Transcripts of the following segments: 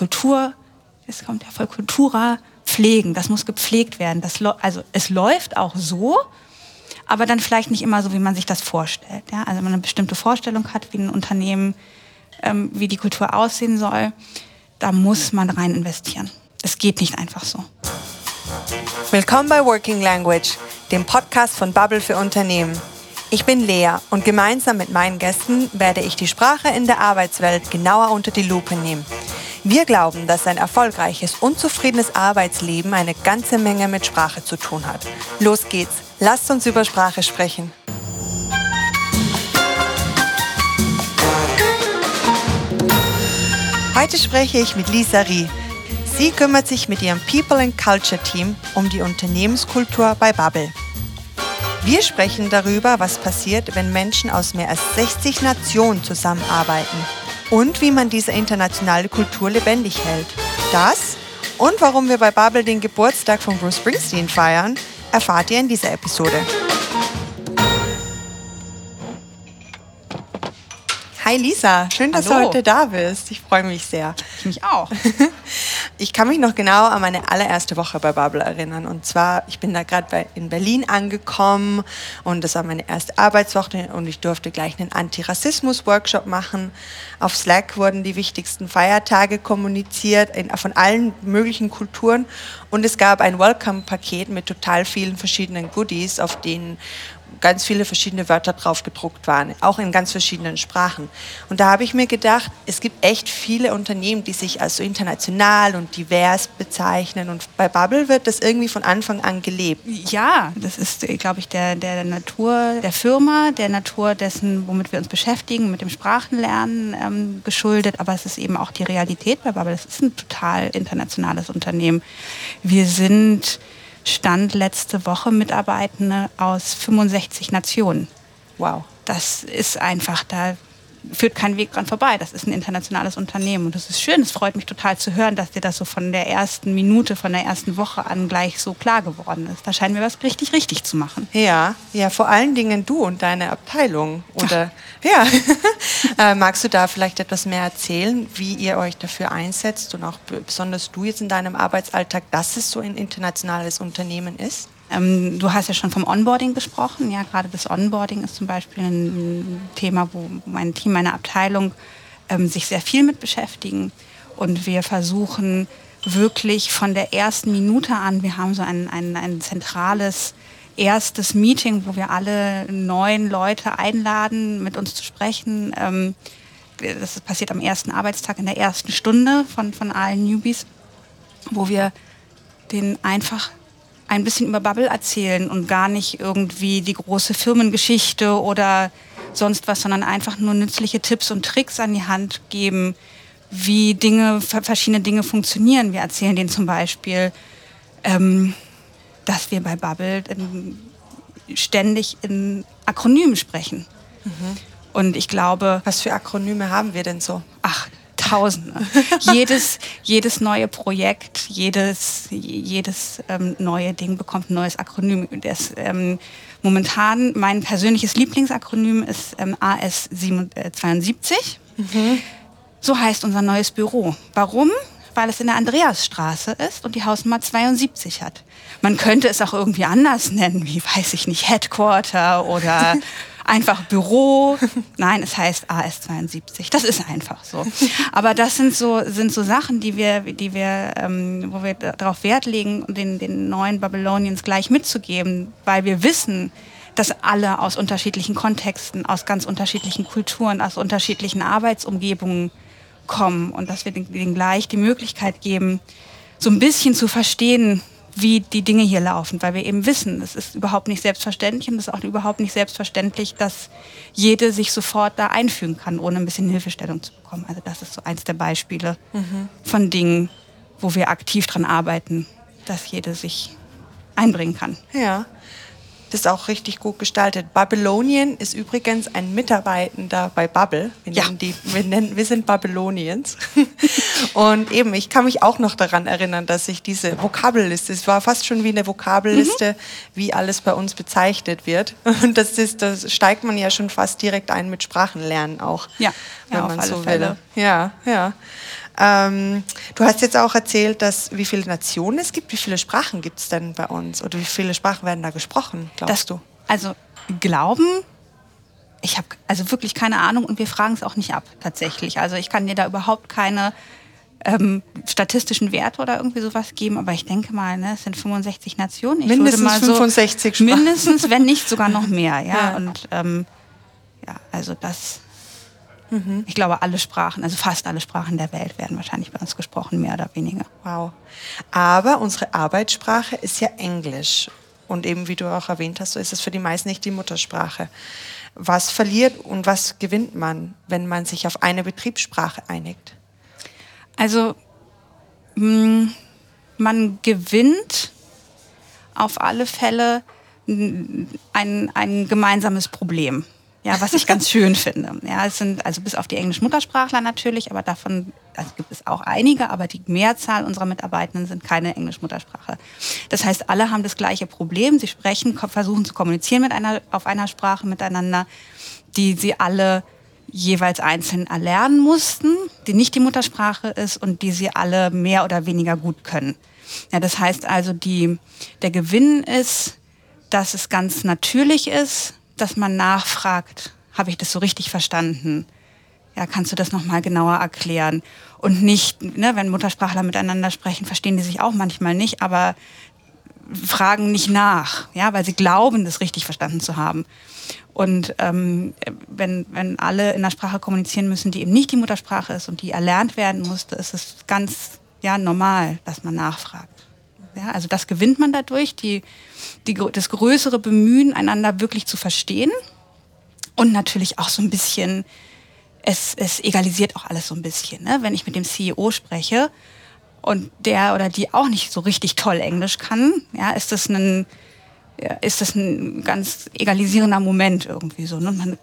Kultur, es kommt ja voll Kultura, pflegen. Das muss gepflegt werden. Das, also es läuft auch so, aber dann vielleicht nicht immer so, wie man sich das vorstellt. Ja? Also wenn man eine bestimmte Vorstellung hat, wie ein Unternehmen, ähm, wie die Kultur aussehen soll, da muss man rein investieren. Es geht nicht einfach so. Willkommen bei Working Language, dem Podcast von Bubble für Unternehmen. Ich bin Lea und gemeinsam mit meinen Gästen werde ich die Sprache in der Arbeitswelt genauer unter die Lupe nehmen. Wir glauben, dass ein erfolgreiches und zufriedenes Arbeitsleben eine ganze Menge mit Sprache zu tun hat. Los geht's, lasst uns über Sprache sprechen. Heute spreche ich mit Lisa Rie. Sie kümmert sich mit ihrem People and Culture Team um die Unternehmenskultur bei Bubble. Wir sprechen darüber, was passiert, wenn Menschen aus mehr als 60 Nationen zusammenarbeiten und wie man diese internationale Kultur lebendig hält. Das und warum wir bei Babel den Geburtstag von Bruce Springsteen feiern, erfahrt ihr in dieser Episode. Hi Lisa, schön, dass Hallo. du heute da bist. Ich freue mich sehr. Ich mich auch. Ich kann mich noch genau an meine allererste Woche bei Bubble erinnern. Und zwar, ich bin da gerade in Berlin angekommen und das war meine erste Arbeitswoche und ich durfte gleich einen Antirassismus-Workshop machen. Auf Slack wurden die wichtigsten Feiertage kommuniziert in, von allen möglichen Kulturen und es gab ein Welcome-Paket mit total vielen verschiedenen Goodies, auf denen ganz viele verschiedene Wörter drauf gedruckt waren, auch in ganz verschiedenen Sprachen. Und da habe ich mir gedacht, es gibt echt viele Unternehmen, die sich als so international und divers bezeichnen. Und bei Bubble wird das irgendwie von Anfang an gelebt. Ja, das ist, glaube ich, der, der Natur der Firma, der Natur dessen, womit wir uns beschäftigen, mit dem Sprachenlernen ähm, geschuldet. Aber es ist eben auch die Realität bei Bubble. Es ist ein total internationales Unternehmen. Wir sind Stand letzte Woche Mitarbeitende aus 65 Nationen. Wow. Das ist einfach, da führt kein Weg dran vorbei. Das ist ein internationales Unternehmen und das ist schön. Es freut mich total zu hören, dass dir das so von der ersten Minute, von der ersten Woche an gleich so klar geworden ist. Da scheinen wir was richtig richtig zu machen. Ja, ja, vor allen Dingen du und deine Abteilung. Oder Ach. ja, äh, magst du da vielleicht etwas mehr erzählen, wie ihr euch dafür einsetzt und auch besonders du jetzt in deinem Arbeitsalltag, dass es so ein internationales Unternehmen ist? Ähm, du hast ja schon vom Onboarding gesprochen. Ja, gerade das Onboarding ist zum Beispiel ein Thema, wo mein Team, meine Abteilung ähm, sich sehr viel mit beschäftigen. Und wir versuchen wirklich von der ersten Minute an, wir haben so ein, ein, ein zentrales erstes Meeting, wo wir alle neuen Leute einladen, mit uns zu sprechen. Ähm, das passiert am ersten Arbeitstag in der ersten Stunde von, von allen Newbies, wo wir den einfach ein bisschen über Bubble erzählen und gar nicht irgendwie die große Firmengeschichte oder sonst was, sondern einfach nur nützliche Tipps und Tricks an die Hand geben, wie Dinge, verschiedene Dinge funktionieren. Wir erzählen denen zum Beispiel, ähm, dass wir bei Bubble ähm, ständig in Akronymen sprechen. Mhm. Und ich glaube. Was für Akronyme haben wir denn so? Ach, Tausende. jedes, jedes neue Projekt, jedes, jedes ähm, neue Ding bekommt ein neues Akronym. Das, ähm, momentan mein persönliches Lieblingsakronym ist ähm, AS72. Mhm. So heißt unser neues Büro. Warum? Weil es in der Andreasstraße ist und die Hausnummer 72 hat. Man könnte es auch irgendwie anders nennen, wie weiß ich nicht, Headquarter oder einfach Büro. Nein, es heißt AS72. Das ist einfach so. Aber das sind so, sind so Sachen, die wir, die wir, ähm, wo wir darauf Wert legen, den, den neuen Babylonians gleich mitzugeben, weil wir wissen, dass alle aus unterschiedlichen Kontexten, aus ganz unterschiedlichen Kulturen, aus unterschiedlichen Arbeitsumgebungen kommen und dass wir denen gleich die Möglichkeit geben, so ein bisschen zu verstehen, wie die Dinge hier laufen, weil wir eben wissen, es ist überhaupt nicht selbstverständlich und es ist auch überhaupt nicht selbstverständlich, dass jede sich sofort da einfügen kann, ohne ein bisschen Hilfestellung zu bekommen. Also das ist so eins der Beispiele mhm. von Dingen, wo wir aktiv dran arbeiten, dass jede sich einbringen kann. Ja. Das ist auch richtig gut gestaltet. Babylonien ist übrigens ein Mitarbeitender bei Bubble. Wir, ja. die, wir, nennen, wir sind Babylonians. Und eben, ich kann mich auch noch daran erinnern, dass ich diese Vokabelliste, es war fast schon wie eine Vokabelliste, mhm. wie alles bei uns bezeichnet wird. Und das, ist, das steigt man ja schon fast direkt ein mit Sprachenlernen auch. Ja, wenn ja, man so will. Ja, ja. Ähm, du hast jetzt auch erzählt, dass wie viele Nationen es gibt. Wie viele Sprachen gibt es denn bei uns? Oder wie viele Sprachen werden da gesprochen, glaubst das, du? Also glauben, ich habe also wirklich keine Ahnung und wir fragen es auch nicht ab tatsächlich. Also ich kann dir da überhaupt keine ähm, statistischen Werte oder irgendwie sowas geben, aber ich denke mal, ne, es sind 65 Nationen. Ich mindestens mal 65 so, Sprachen. Mindestens, wenn nicht sogar noch mehr. Ja, Ja. und ähm, ja, also das. Ich glaube, alle Sprachen, also fast alle Sprachen der Welt werden wahrscheinlich bei uns gesprochen, mehr oder weniger. Wow. Aber unsere Arbeitssprache ist ja Englisch. Und eben, wie du auch erwähnt hast, so ist es für die meisten nicht die Muttersprache. Was verliert und was gewinnt man, wenn man sich auf eine Betriebssprache einigt? Also mh, man gewinnt auf alle Fälle ein, ein gemeinsames Problem. Ja, was ich ganz schön finde. Ja, es sind also bis auf die Englisch-Muttersprachler natürlich, aber davon also gibt es auch einige, aber die Mehrzahl unserer Mitarbeitenden sind keine Englisch-Muttersprache. Das heißt, alle haben das gleiche Problem. Sie sprechen, versuchen zu kommunizieren mit einer, auf einer Sprache miteinander, die sie alle jeweils einzeln erlernen mussten, die nicht die Muttersprache ist und die sie alle mehr oder weniger gut können. Ja, das heißt also, die, der Gewinn ist, dass es ganz natürlich ist, dass man nachfragt, habe ich das so richtig verstanden? Ja, kannst du das nochmal genauer erklären? Und nicht, ne, wenn Muttersprachler miteinander sprechen, verstehen die sich auch manchmal nicht, aber fragen nicht nach, ja, weil sie glauben, das richtig verstanden zu haben. Und ähm, wenn, wenn alle in einer Sprache kommunizieren müssen, die eben nicht die Muttersprache ist und die erlernt werden musste, ist es ganz ja, normal, dass man nachfragt. Ja, also das gewinnt man dadurch, die, die, das größere Bemühen, einander wirklich zu verstehen. Und natürlich auch so ein bisschen, es, es egalisiert auch alles so ein bisschen. Ne? Wenn ich mit dem CEO spreche und der oder die auch nicht so richtig toll Englisch kann, ja, ist das ein, ist das ein ganz egalisierender Moment irgendwie so. Ne? Man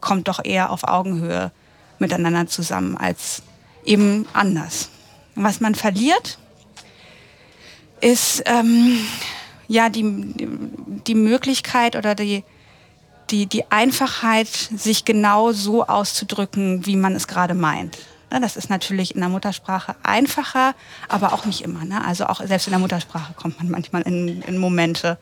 kommt doch eher auf Augenhöhe miteinander zusammen als eben anders. Und was man verliert, ist ähm, ja die, die Möglichkeit oder die, die, die Einfachheit, sich genau so auszudrücken, wie man es gerade meint. Ne, Das ist natürlich in der Muttersprache einfacher, aber auch nicht immer. Ne? Also auch selbst in der Muttersprache kommt man manchmal in, in Momente,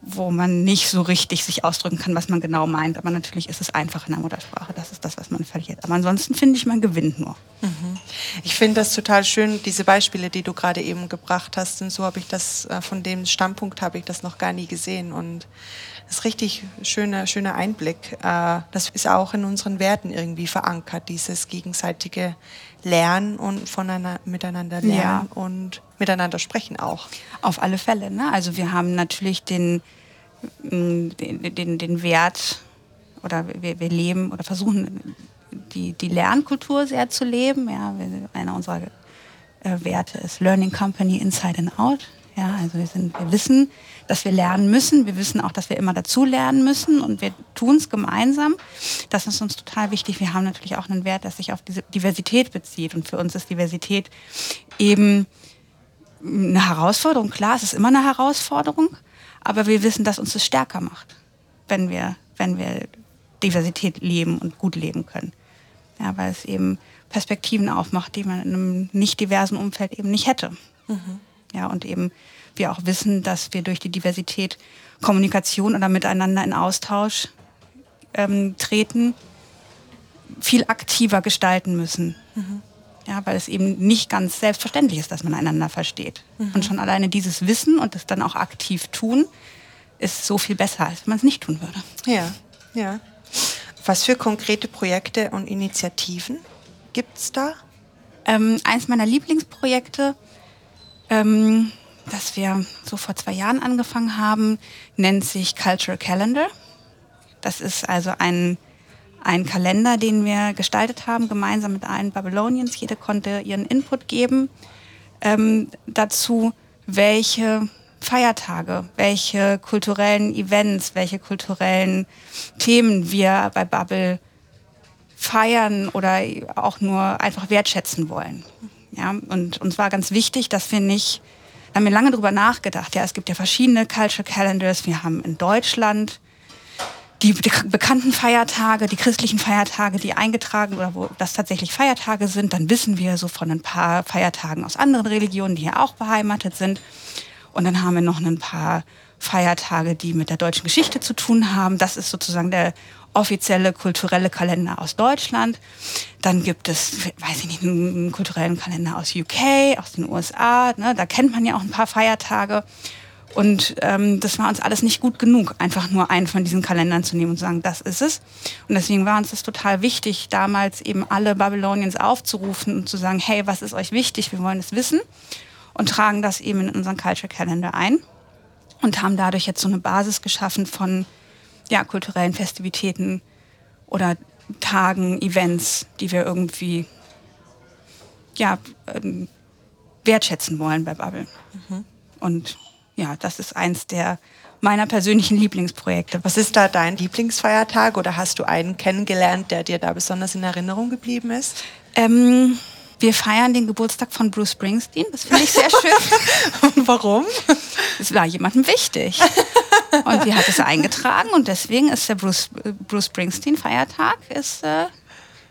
wo man nicht so richtig sich ausdrücken kann, was man genau meint. Aber natürlich ist es einfach in der Muttersprache. Das ist das, was man verliert. Aber ansonsten finde ich, man gewinnt nur. Ich finde das total schön, diese Beispiele, die du gerade eben gebracht hast. Und so habe ich das, äh, von dem Standpunkt habe ich das noch gar nie gesehen. Und das ist richtig schöner, schöner Einblick. Äh, Das ist auch in unseren Werten irgendwie verankert, dieses gegenseitige Lernen und voneinander, miteinander lernen Ja. und miteinander sprechen auch. Auf alle Fälle. Ne? Also wir haben natürlich den, m, den, den, den Wert oder wir, wir leben oder versuchen die, die Lernkultur sehr zu leben. Ja? Einer unserer äh, Werte ist Learning Company Inside and Out. Ja, also wir, sind, wir wissen, dass wir lernen müssen. Wir wissen auch, dass wir immer dazu lernen müssen und wir tun es gemeinsam. Das ist uns total wichtig. Wir haben natürlich auch einen Wert, der sich auf diese Diversität bezieht. Und für uns ist Diversität eben eine Herausforderung. Klar, es ist immer eine Herausforderung, aber wir wissen, dass uns das stärker macht, wenn wir, wenn wir Diversität leben und gut leben können. Ja, weil es eben Perspektiven aufmacht, die man in einem nicht diversen Umfeld eben nicht hätte. Ja, und eben wir auch wissen, dass wir durch die Diversität Kommunikation oder miteinander in Austausch ähm, treten, viel aktiver gestalten müssen. Ja, weil es eben nicht ganz selbstverständlich ist, dass man einander versteht. Und schon alleine dieses Wissen und das dann auch aktiv tun, ist so viel besser, als wenn man es nicht tun würde. Ja, ja. Was für konkrete Projekte und Initiativen gibt es da? Ähm, eins meiner Lieblingsprojekte, ähm, das wir so vor zwei Jahren angefangen haben, nennt sich Cultural Calendar. Das ist also ein, ein Kalender, den wir gestaltet haben, gemeinsam mit allen Babylonians. Jede konnte ihren Input geben ähm, dazu, welche Feiertage, welche kulturellen Events, welche kulturellen Themen wir bei Bubble feiern oder auch nur einfach wertschätzen wollen. Ja, und uns war ganz wichtig, dass wir nicht, haben wir lange drüber nachgedacht, ja, es gibt ja verschiedene Culture Calendars. Wir haben in Deutschland die bekannten Feiertage, die christlichen Feiertage, die eingetragen oder wo das tatsächlich Feiertage sind, dann wissen wir so von ein paar Feiertagen aus anderen Religionen, die hier auch beheimatet sind. Und dann haben wir noch ein paar Feiertage, die mit der deutschen Geschichte zu tun haben. Das ist sozusagen der offizielle kulturelle Kalender aus Deutschland. Dann gibt es, weiß ich nicht, einen kulturellen Kalender aus UK, aus den USA. Ne? Da kennt man ja auch ein paar Feiertage. Und ähm, das war uns alles nicht gut genug, einfach nur einen von diesen Kalendern zu nehmen und zu sagen, das ist es. Und deswegen war uns das total wichtig, damals eben alle Babylonians aufzurufen und zu sagen, hey, was ist euch wichtig? Wir wollen es wissen und tragen das eben in unseren Culture Calendar ein und haben dadurch jetzt so eine Basis geschaffen von ja, kulturellen Festivitäten oder Tagen, Events, die wir irgendwie ja, ähm, wertschätzen wollen bei Bubble. Mhm. Und ja, das ist eins der meiner persönlichen Lieblingsprojekte. Was ist da dein Lieblingsfeiertag oder hast du einen kennengelernt, der dir da besonders in Erinnerung geblieben ist? Ähm, wir feiern den Geburtstag von Bruce Springsteen. Das finde ich sehr schön. und warum? Es war jemandem wichtig. Und wir hat es eingetragen und deswegen ist der Bruce, Bruce Springsteen Feiertag ist äh,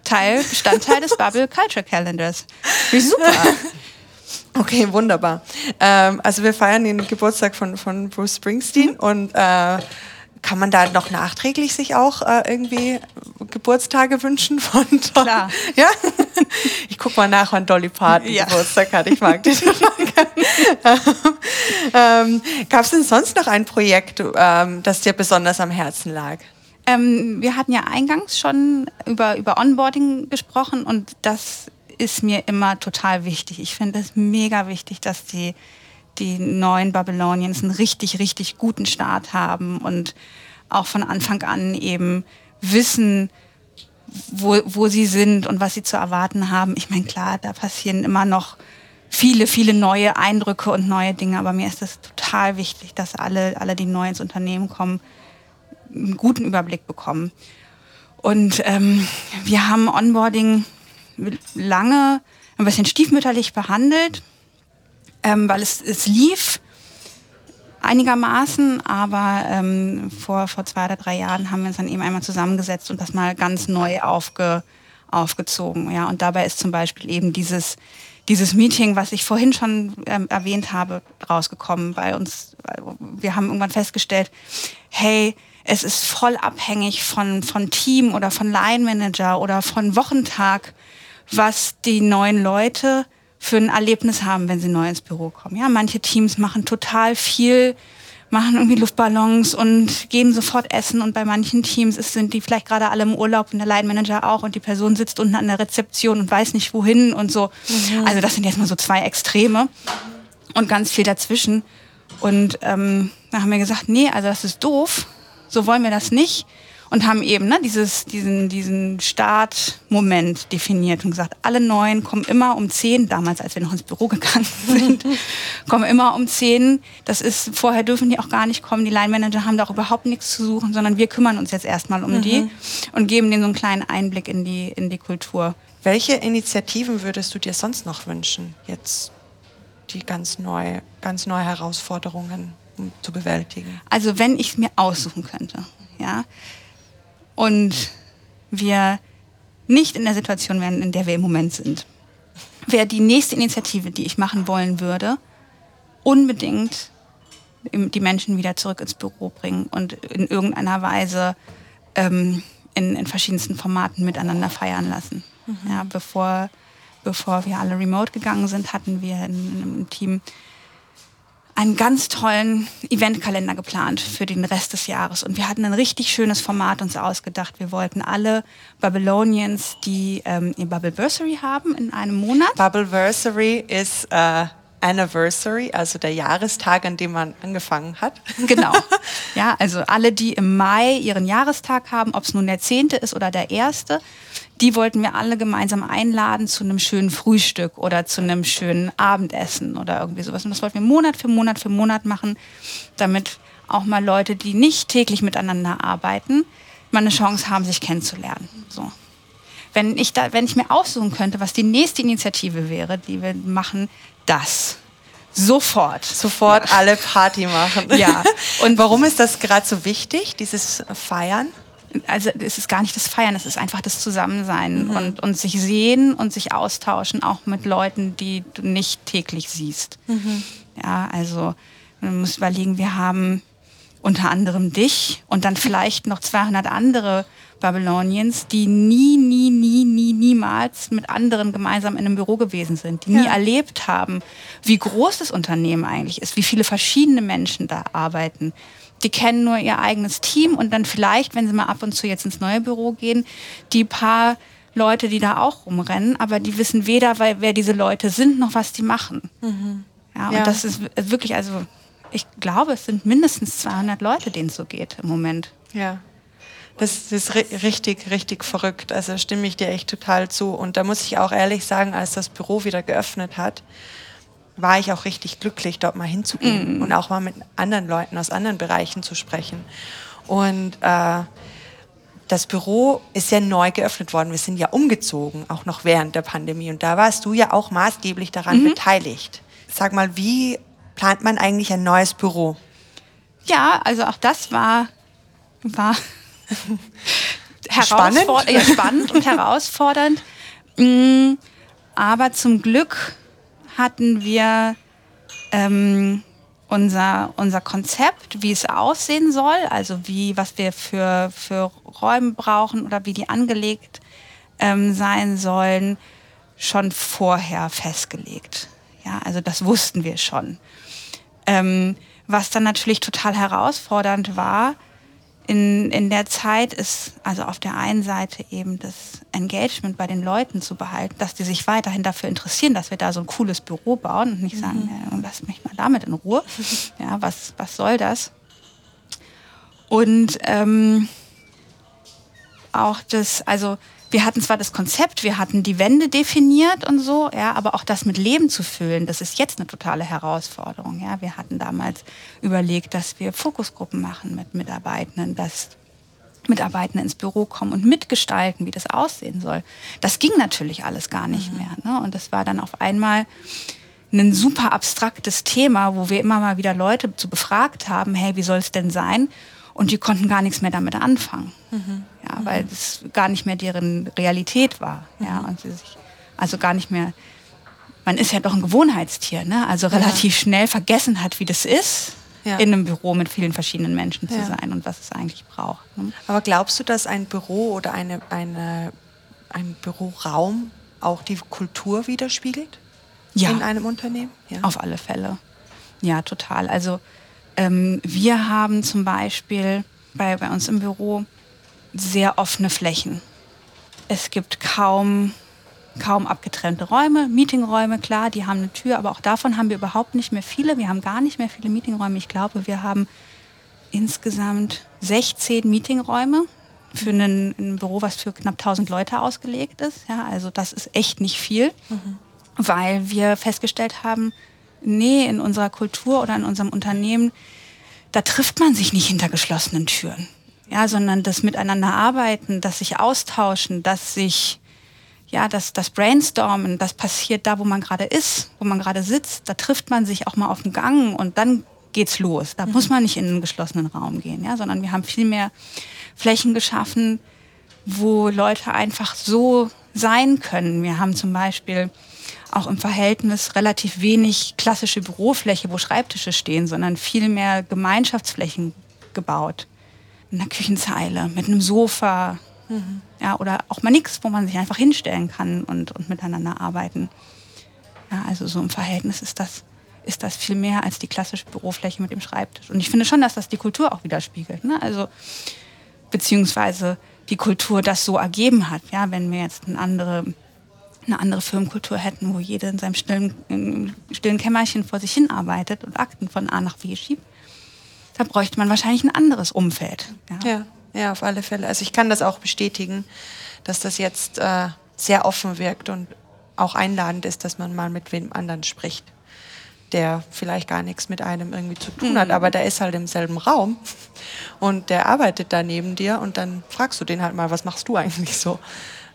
Teil, Bestandteil des Bubble Culture Calendars. Wie super. Okay, wunderbar. Ähm, also wir feiern den Geburtstag von, von Bruce Springsteen mhm. und äh, kann man da noch nachträglich sich auch äh, irgendwie Geburtstage wünschen von Dolly? Klar. Ja? Ich guck mal nach, wann Dolly Parton ja. Geburtstag hat. Ich mag diese Frage. ähm, Gab es denn sonst noch ein Projekt, ähm, das dir besonders am Herzen lag? Ähm, wir hatten ja eingangs schon über, über Onboarding gesprochen und das ist mir immer total wichtig. Ich finde es mega wichtig, dass die, die neuen Babylonians einen richtig, richtig guten Start haben und auch von Anfang an eben wissen, wo, wo sie sind und was sie zu erwarten haben. Ich meine, klar, da passieren immer noch viele, viele neue Eindrücke und neue Dinge, aber mir ist es total wichtig, dass alle, alle, die neu ins Unternehmen kommen, einen guten Überblick bekommen. Und ähm, wir haben Onboarding lange ein bisschen stiefmütterlich behandelt, ähm, weil es, es lief einigermaßen, aber ähm, vor, vor zwei oder drei Jahren haben wir uns dann eben einmal zusammengesetzt und das mal ganz neu aufge, aufgezogen. Ja? Und dabei ist zum Beispiel eben dieses, dieses Meeting, was ich vorhin schon ähm, erwähnt habe, rausgekommen bei uns. Wir haben irgendwann festgestellt, hey, es ist voll abhängig von, von Team oder von Line Manager oder von Wochentag, was die neuen Leute für ein Erlebnis haben, wenn sie neu ins Büro kommen. Ja, manche Teams machen total viel, machen irgendwie Luftballons und gehen sofort essen und bei manchen Teams ist, sind die vielleicht gerade alle im Urlaub und der Line Manager auch und die Person sitzt unten an der Rezeption und weiß nicht wohin und so. Mhm. Also das sind jetzt mal so zwei Extreme und ganz viel dazwischen. Und ähm, da haben wir gesagt, nee, also das ist doof, so wollen wir das nicht und haben eben ne, dieses, diesen, diesen Startmoment definiert und gesagt, alle Neuen kommen immer um zehn, damals als wir noch ins Büro gegangen sind, kommen immer um zehn. Das ist, vorher dürfen die auch gar nicht kommen. Die Line-Manager haben da auch überhaupt nichts zu suchen, sondern wir kümmern uns jetzt erstmal um mhm. die und geben denen so einen kleinen Einblick in die, in die Kultur. Welche Initiativen würdest du dir sonst noch wünschen, jetzt die ganz neue, ganz neue Herausforderungen zu bewältigen? Also wenn ich es mir aussuchen könnte, ja, und wir nicht in der Situation wären, in der wir im Moment sind, wäre die nächste Initiative, die ich machen wollen würde, unbedingt die Menschen wieder zurück ins Büro bringen und in irgendeiner Weise ähm, in, in, verschiedensten Formaten miteinander feiern lassen. Mhm. Ja, bevor, bevor wir alle remote gegangen sind, hatten wir in, in einem Team einen ganz tollen Eventkalender geplant für den Rest des Jahres. Und wir hatten ein richtig schönes Format uns ausgedacht. Wir wollten alle Babylonians, die ähm, ihr Bubbleversary haben, in einem Monat. Bubbleversary ist äh, Anniversary, also der Jahrestag, an dem man angefangen hat. Genau. Ja, also alle, die im Mai ihren Jahrestag haben, ob es nun der zehnte ist oder der erste, die wollten wir alle gemeinsam einladen zu einem schönen Frühstück oder zu einem schönen Abendessen oder irgendwie sowas. Und das wollten wir Monat für Monat für Monat machen, damit auch mal Leute, die nicht täglich miteinander arbeiten, mal eine Chance haben, sich kennenzulernen. So. Wenn ich, da, wenn ich mir aussuchen könnte, was die nächste Initiative wäre, die wir machen, das Sofort. Sofort ja. alle Party machen. Ja. Und warum ist das gerade so wichtig, dieses Feiern? Also es ist gar nicht das Feiern, es ist einfach das Zusammensein mhm. und, und sich sehen und sich austauschen, auch mit Leuten, die du nicht täglich siehst. Mhm. Ja, also man muss überlegen, wir haben unter anderem dich und dann vielleicht noch 200 andere Babylonians, die nie, nie, nie, nie, niemals mit anderen gemeinsam in einem Büro gewesen sind, die ja. nie erlebt haben, wie groß das Unternehmen eigentlich ist, wie viele verschiedene Menschen da arbeiten. Die kennen nur ihr eigenes Team und dann vielleicht, wenn sie mal ab und zu jetzt ins neue Büro gehen, die paar Leute, die da auch rumrennen, aber die wissen weder, wer diese Leute sind, noch was die machen. Mhm. Ja, und ja. das ist wirklich, also ich glaube, es sind mindestens 200 Leute, denen es so geht im Moment. Ja. Das ist richtig, richtig verrückt. Also stimme ich dir echt total zu. Und da muss ich auch ehrlich sagen, als das Büro wieder geöffnet hat, war ich auch richtig glücklich, dort mal hinzugehen mm. und auch mal mit anderen Leuten aus anderen Bereichen zu sprechen. Und äh, das Büro ist ja neu geöffnet worden. Wir sind ja umgezogen, auch noch während der Pandemie. Und da warst du ja auch maßgeblich daran mhm. beteiligt. Sag mal, wie plant man eigentlich ein neues Büro? Ja, also auch das war, war spannend. Ja, spannend und herausfordernd. Mm, aber zum Glück hatten wir ähm, unser, unser Konzept, wie es aussehen soll, also wie, was wir für, für Räume brauchen oder wie die angelegt ähm, sein sollen, schon vorher festgelegt. Ja, also das wussten wir schon. Ähm, was dann natürlich total herausfordernd war, in, in der Zeit ist also auf der einen Seite eben das Engagement bei den Leuten zu behalten, dass die sich weiterhin dafür interessieren, dass wir da so ein cooles Büro bauen und nicht sagen, mhm. ja, lass mich mal damit in Ruhe. Ja, was, was soll das? Und ähm, auch das, also wir hatten zwar das Konzept, wir hatten die Wände definiert und so, ja, aber auch das mit Leben zu füllen, das ist jetzt eine totale Herausforderung. Ja. Wir hatten damals überlegt, dass wir Fokusgruppen machen mit Mitarbeitenden, dass Mitarbeitende ins Büro kommen und mitgestalten, wie das aussehen soll. Das ging natürlich alles gar nicht mhm. mehr. Ne? Und das war dann auf einmal ein super abstraktes Thema, wo wir immer mal wieder Leute zu befragt haben, hey, wie soll es denn sein? Und die konnten gar nichts mehr damit anfangen. Mhm. Ja, weil es gar nicht mehr deren Realität war. Ja, mhm. und sie sich also gar nicht mehr, man ist ja doch ein Gewohnheitstier, ne? also relativ ja. schnell vergessen hat, wie das ist, ja. in einem Büro mit vielen verschiedenen Menschen zu ja. sein und was es eigentlich braucht. Ne? Aber glaubst du, dass ein Büro oder eine, eine, ein Büroraum auch die Kultur widerspiegelt? Ja. In einem Unternehmen? Ja. Auf alle Fälle. Ja, total. Also ähm, wir haben zum Beispiel bei, bei uns im Büro sehr offene Flächen. Es gibt kaum, kaum abgetrennte Räume, Meetingräume, klar, die haben eine Tür, aber auch davon haben wir überhaupt nicht mehr viele. Wir haben gar nicht mehr viele Meetingräume. Ich glaube, wir haben insgesamt 16 Meetingräume für ein, ein Büro, was für knapp 1000 Leute ausgelegt ist. Ja, also das ist echt nicht viel, mhm. weil wir festgestellt haben, nee, in unserer Kultur oder in unserem Unternehmen, da trifft man sich nicht hinter geschlossenen Türen. Ja, sondern das Miteinander arbeiten, das sich austauschen, das sich, ja, das, das Brainstormen, das passiert da, wo man gerade ist, wo man gerade sitzt. Da trifft man sich auch mal auf den Gang und dann geht's los. Da mhm. muss man nicht in einen geschlossenen Raum gehen, ja, sondern wir haben viel mehr Flächen geschaffen, wo Leute einfach so sein können. Wir haben zum Beispiel auch im Verhältnis relativ wenig klassische Bürofläche, wo Schreibtische stehen, sondern viel mehr Gemeinschaftsflächen gebaut. In einer Küchenzeile, mit einem Sofa. Mhm. Ja, oder auch mal nichts, wo man sich einfach hinstellen kann und, und miteinander arbeiten. Ja, also so im Verhältnis ist das, ist das viel mehr als die klassische Bürofläche mit dem Schreibtisch. Und ich finde schon, dass das die Kultur auch widerspiegelt. Ne? Also, beziehungsweise die Kultur das so ergeben hat. Ja, wenn wir jetzt eine andere eine andere Firmenkultur hätten, wo jeder in seinem stillen, stillen Kämmerchen vor sich hin arbeitet und Akten von A nach B schiebt, da bräuchte man wahrscheinlich ein anderes Umfeld. Ja, ja, ja auf alle Fälle. Also ich kann das auch bestätigen, dass das jetzt äh, sehr offen wirkt und auch einladend ist, dass man mal mit wem anderen spricht, der vielleicht gar nichts mit einem irgendwie zu tun hat, mhm. aber der ist halt im selben Raum und der arbeitet da neben dir und dann fragst du den halt mal, was machst du eigentlich so?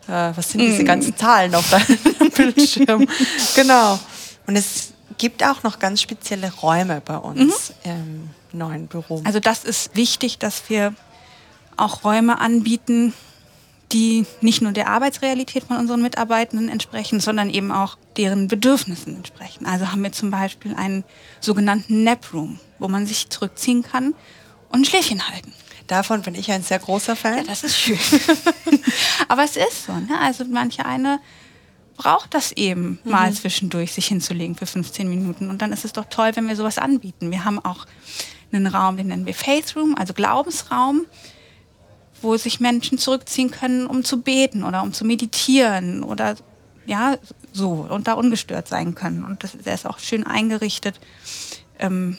Äh, was sind diese mm. ganzen Zahlen auf deinem Bildschirm? genau. Und es gibt auch noch ganz spezielle Räume bei uns mhm. im neuen Büro. Also das ist wichtig, dass wir auch Räume anbieten, die nicht nur der Arbeitsrealität von unseren Mitarbeitenden entsprechen, sondern eben auch deren Bedürfnissen entsprechen. Also haben wir zum Beispiel einen sogenannten Nap Room, wo man sich zurückziehen kann und ein Schläfchen halten. Davon bin ich ein sehr großer Fan. Ja, das ist schön. Aber es ist so. Ne? Also manche eine braucht das eben mhm. mal zwischendurch, sich hinzulegen für 15 Minuten. Und dann ist es doch toll, wenn wir sowas anbieten. Wir haben auch einen Raum, den nennen wir Faith Room, also Glaubensraum wo sich Menschen zurückziehen können, um zu beten oder um zu meditieren oder ja, so und da ungestört sein können. Und das, der ist auch schön eingerichtet, ähm,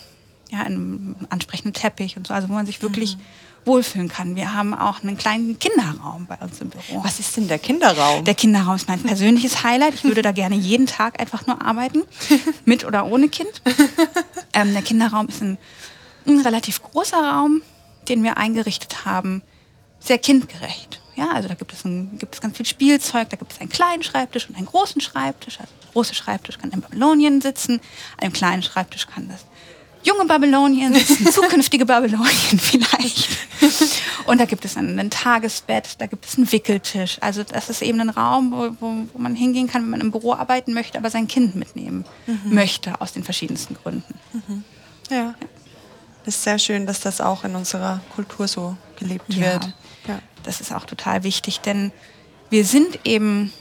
ja, in einem ansprechenden Teppich und so, also wo man sich wirklich mhm. Wohlfühlen kann. Wir haben auch einen kleinen Kinderraum bei uns im Büro. Was ist denn der Kinderraum? Der Kinderraum ist mein persönliches Highlight. Ich würde da gerne jeden Tag einfach nur arbeiten, mit oder ohne Kind. Ähm, der Kinderraum ist ein, ein relativ großer Raum, den wir eingerichtet haben sehr kindgerecht. Ja, also da gibt es, ein, gibt es ganz viel Spielzeug, da gibt es einen kleinen Schreibtisch und einen großen Schreibtisch. Also der große Schreibtisch kann im Babylonien sitzen, an dem kleinen Schreibtisch kann das junge Babylonien sitzen, zukünftige Babylonien vielleicht. Und da gibt es ein, ein, Tagesbett, da gibt es einen Wickeltisch. Also das ist eben ein Raum, wo, wo, wo man hingehen kann, wenn man im Büro arbeiten möchte, aber sein Kind mitnehmen mhm. möchte, aus den verschiedensten Gründen. Mhm. Ja. ja. Das ist sehr schön, dass das auch in unserer Kultur so gelebt ja. wird. Ja. Das ist auch total wichtig, denn wir sind eben,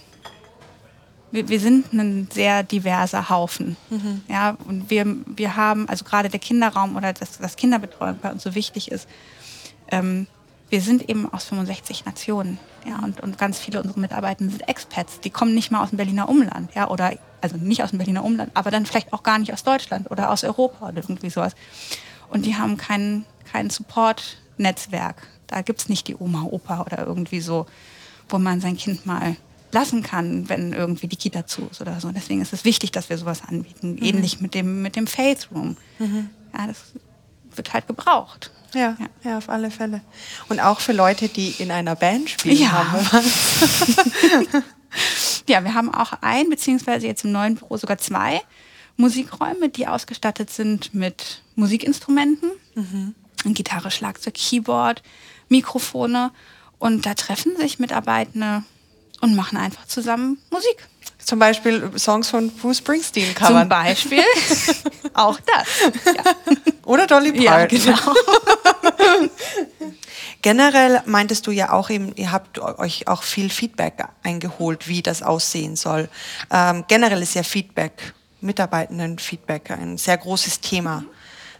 wir, wir sind ein sehr diverser Haufen. Mhm. Ja, und wir, wir haben, also gerade der Kinderraum oder das, das Kinderbetreuung bei uns so wichtig ist, ähm, wir sind eben aus 65 Nationen. Ja, und, und ganz viele unserer Mitarbeiter sind Expats. Die kommen nicht mal aus dem Berliner Umland. Ja, oder, also nicht aus dem Berliner Umland, aber dann vielleicht auch gar nicht aus Deutschland oder aus Europa oder irgendwie sowas. Und die haben kein, kein Support-Netzwerk. Da gibt es nicht die Oma, Opa oder irgendwie so, wo man sein Kind mal lassen kann, wenn irgendwie die Kita zu ist oder so. Deswegen ist es wichtig, dass wir sowas anbieten. Mhm. Ähnlich mit dem, mit dem Faith Room. Mhm. Ja, das wird halt gebraucht. Ja, ja, ja, auf alle Fälle. Und auch für Leute, die in einer Band spielen. Ja. Haben ja, wir haben auch ein, beziehungsweise jetzt im neuen Büro sogar zwei Musikräume, die ausgestattet sind mit Musikinstrumenten. Mhm. Gitarre, Schlagzeug, Keyboard, Mikrofone. Und da treffen sich Mitarbeitende und machen einfach zusammen Musik. Zum Beispiel Songs von Bruce Springsteen covern. Zum Beispiel auch das. Ja. Oder Dolly Parton. Ja, genau. Generell meintest du ja auch eben, ihr habt euch auch viel Feedback eingeholt, wie das aussehen soll. Ähm, generell ist ja Feedback, Mitarbeitenden-Feedback ein sehr großes Thema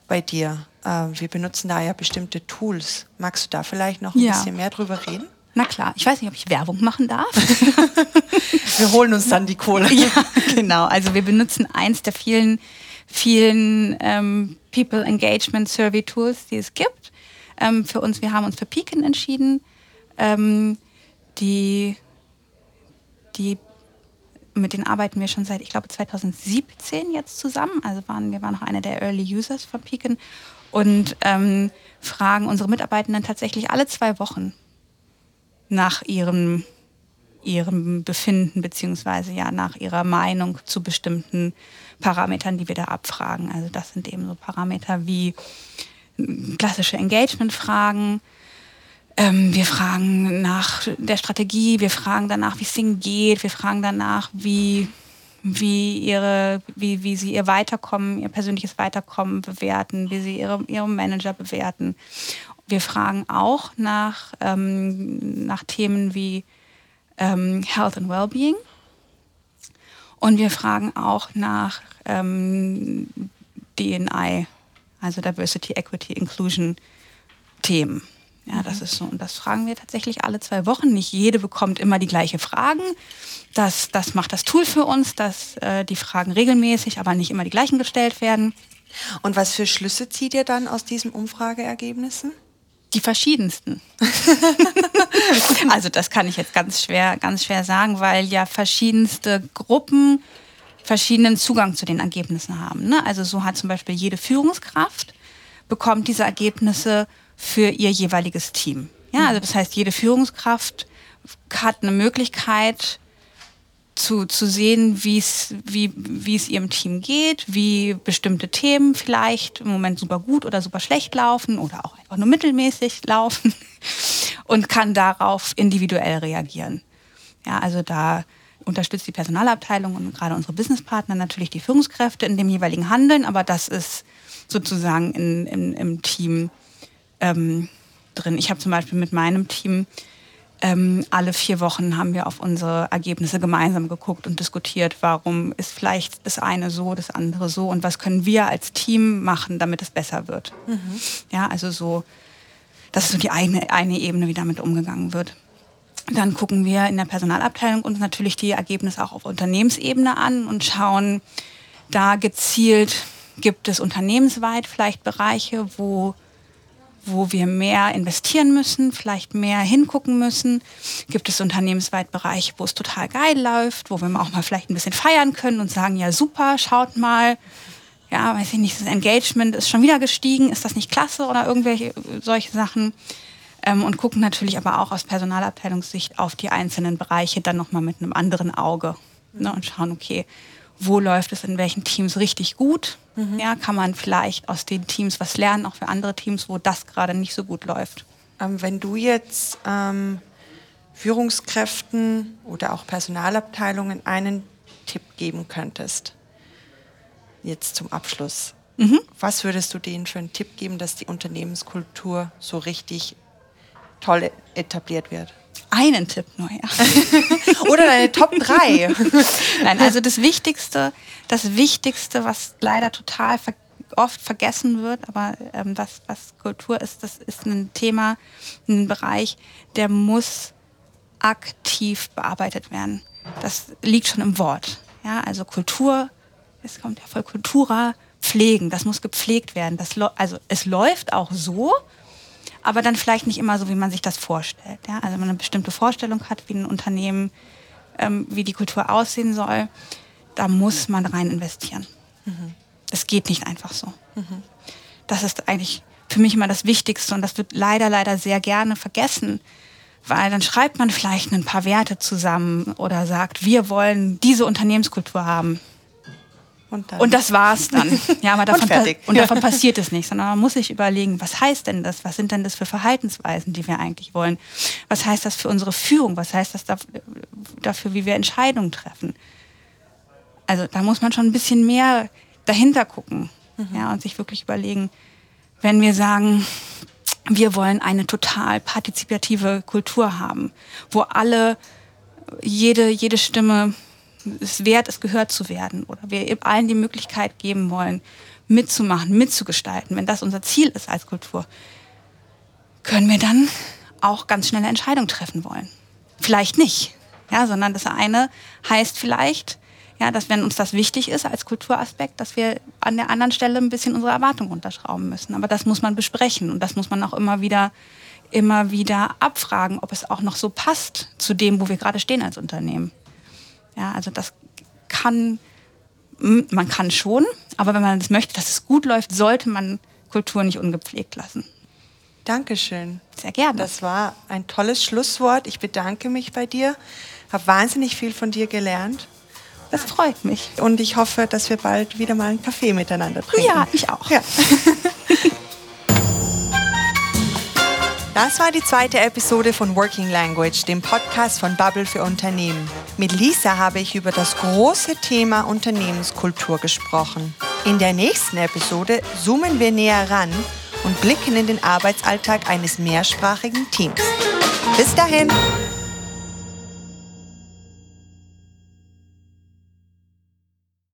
bei dir. Äh, wir benutzen da ja bestimmte Tools. Magst du da vielleicht noch ein ja. bisschen mehr drüber reden? Na klar, ich weiß nicht, ob ich Werbung machen darf. wir holen uns dann die Kohle. Ja, genau. Also wir benutzen eins der vielen, vielen ähm, People Engagement Survey Tools, die es gibt. Ähm, für uns, wir haben uns für Pekin entschieden. Ähm, die, die, mit denen arbeiten wir schon seit, ich glaube, 2017 jetzt zusammen. Also waren, wir waren noch einer der Early Users von Pekin und ähm, fragen unsere Mitarbeitenden tatsächlich alle zwei Wochen nach ihrem, ihrem Befinden beziehungsweise ja nach ihrer Meinung zu bestimmten Parametern, die wir da abfragen. Also das sind eben so Parameter wie klassische Engagement-Fragen. Ähm, wir fragen nach der Strategie, wir fragen danach, wie es ihnen geht, wir fragen danach, wie wie, ihre, wie, wie sie ihr Weiterkommen, ihr persönliches Weiterkommen bewerten, wie sie ihre, ihre Manager bewerten. Wir fragen auch nach, ähm, nach Themen wie ähm, Health and Wellbeing. Und wir fragen auch nach ähm, DNI, also Diversity, Equity, Inclusion Themen. Ja, das ist so. Und das fragen wir tatsächlich alle zwei Wochen. Nicht jede bekommt immer die gleiche Fragen. Das, das macht das Tool für uns, dass äh, die Fragen regelmäßig, aber nicht immer die gleichen gestellt werden. Und was für Schlüsse zieht ihr dann aus diesen Umfrageergebnissen? Die verschiedensten. also das kann ich jetzt ganz schwer, ganz schwer sagen, weil ja verschiedenste Gruppen verschiedenen Zugang zu den Ergebnissen haben. Ne? Also so hat zum Beispiel jede Führungskraft bekommt diese Ergebnisse für ihr jeweiliges Team. Ja, also das heißt, jede Führungskraft hat eine Möglichkeit, zu, zu sehen, wie's, wie wie es ihrem Team geht, wie bestimmte Themen vielleicht im Moment super gut oder super schlecht laufen oder auch einfach nur mittelmäßig laufen und kann darauf individuell reagieren. Ja, also da unterstützt die Personalabteilung und gerade unsere Businesspartner natürlich die Führungskräfte in dem jeweiligen Handeln, aber das ist sozusagen in, in, im Team ähm, drin. Ich habe zum Beispiel mit meinem Team ähm, alle vier Wochen haben wir auf unsere Ergebnisse gemeinsam geguckt und diskutiert, warum ist vielleicht das eine so, das andere so und was können wir als Team machen, damit es besser wird. Mhm. Ja, also so, das ist so die eine, eine Ebene, wie damit umgegangen wird. Dann gucken wir in der Personalabteilung uns natürlich die Ergebnisse auch auf Unternehmensebene an und schauen da gezielt, gibt es unternehmensweit vielleicht Bereiche, wo wo wir mehr investieren müssen, vielleicht mehr hingucken müssen? Gibt es unternehmensweit Bereiche, wo es total geil läuft, wo wir auch mal vielleicht ein bisschen feiern können und sagen, ja super, schaut mal, ja, weiß ich nicht, das Engagement ist schon wieder gestiegen, ist das nicht klasse oder irgendwelche solche Sachen? Ähm, und gucken natürlich aber auch aus Personalabteilungssicht auf die einzelnen Bereiche dann nochmal mit einem anderen Auge ne, und schauen, okay, wo läuft es in welchen Teams richtig gut. Mhm. Ja, kann man vielleicht aus den Teams was lernen, auch für andere Teams, wo das gerade nicht so gut läuft. Ähm, wenn du jetzt ähm, Führungskräften oder auch Personalabteilungen einen Tipp geben könntest, jetzt zum Abschluss, mhm. was würdest du denen für einen Tipp geben, dass die Unternehmenskultur so richtig toll etabliert wird? Einen Tipp nur, ja. Oder deine Top 3. Nein, also das Wichtigste, das Wichtigste, was leider total ver oft vergessen wird, aber ähm, was, was Kultur ist, das ist ein Thema, ein Bereich, der muss aktiv bearbeitet werden. Das liegt schon im Wort. Ja, also Kultur, es kommt ja voll Kultura, pflegen, das muss gepflegt werden. Das also es läuft auch so, aber dann vielleicht nicht immer so, wie man sich das vorstellt. Ja? Also wenn man eine bestimmte Vorstellung hat, wie ein Unternehmen, ähm, wie die Kultur aussehen soll, da muss man rein investieren. Mhm. Das geht nicht einfach so. Mhm. Das ist eigentlich für mich immer das Wichtigste und das wird leider, leider sehr gerne vergessen, weil dann schreibt man vielleicht ein paar Werte zusammen oder sagt, wir wollen diese Unternehmenskultur haben. Und, und, das war's dann. Ja, aber davon, und, und davon passiert es nicht, sondern man muss sich überlegen, was heißt denn das? Was sind denn das für Verhaltensweisen, die wir eigentlich wollen? Was heißt das für unsere Führung? Was heißt das dafür, wie wir Entscheidungen treffen? Also da muss man schon ein bisschen mehr dahinter gucken mhm. ja, und sich wirklich überlegen, wenn wir sagen, wir wollen eine total partizipative Kultur haben, wo alle, jede, jede Stimme es wert ist, gehört zu werden oder wir allen die Möglichkeit geben wollen, mitzumachen, mitzugestalten, wenn das unser Ziel ist als Kultur, können wir dann auch ganz schnelle Entscheidungen treffen wollen. Vielleicht nicht, ja, sondern das eine heißt vielleicht, ja, dass wenn uns das wichtig ist als Kulturaspekt, dass wir an der anderen Stelle ein bisschen unsere Erwartungen runterschrauben müssen. Aber das muss man besprechen und das muss man auch immer wieder, immer wieder abfragen, ob es auch noch so passt zu dem, wo wir gerade stehen als Unternehmen. Ja, also das kann, man kann schon, aber wenn man das möchte, dass es gut läuft, sollte man Kultur nicht ungepflegt lassen. Dankeschön. Sehr gerne. Das war ein tolles Schlusswort. Ich bedanke mich bei dir. Habe wahnsinnig viel von dir gelernt. Das freut mich. Und ich hoffe, dass wir bald wieder mal einen Kaffee miteinander trinken. Ja, ich auch. Ja. Das war die zweite Episode von Working Language, dem Podcast von Bubble für Unternehmen. Mit Lisa habe ich über das große Thema Unternehmenskultur gesprochen. In der nächsten Episode zoomen wir näher ran und blicken in den Arbeitsalltag eines mehrsprachigen Teams. Bis dahin!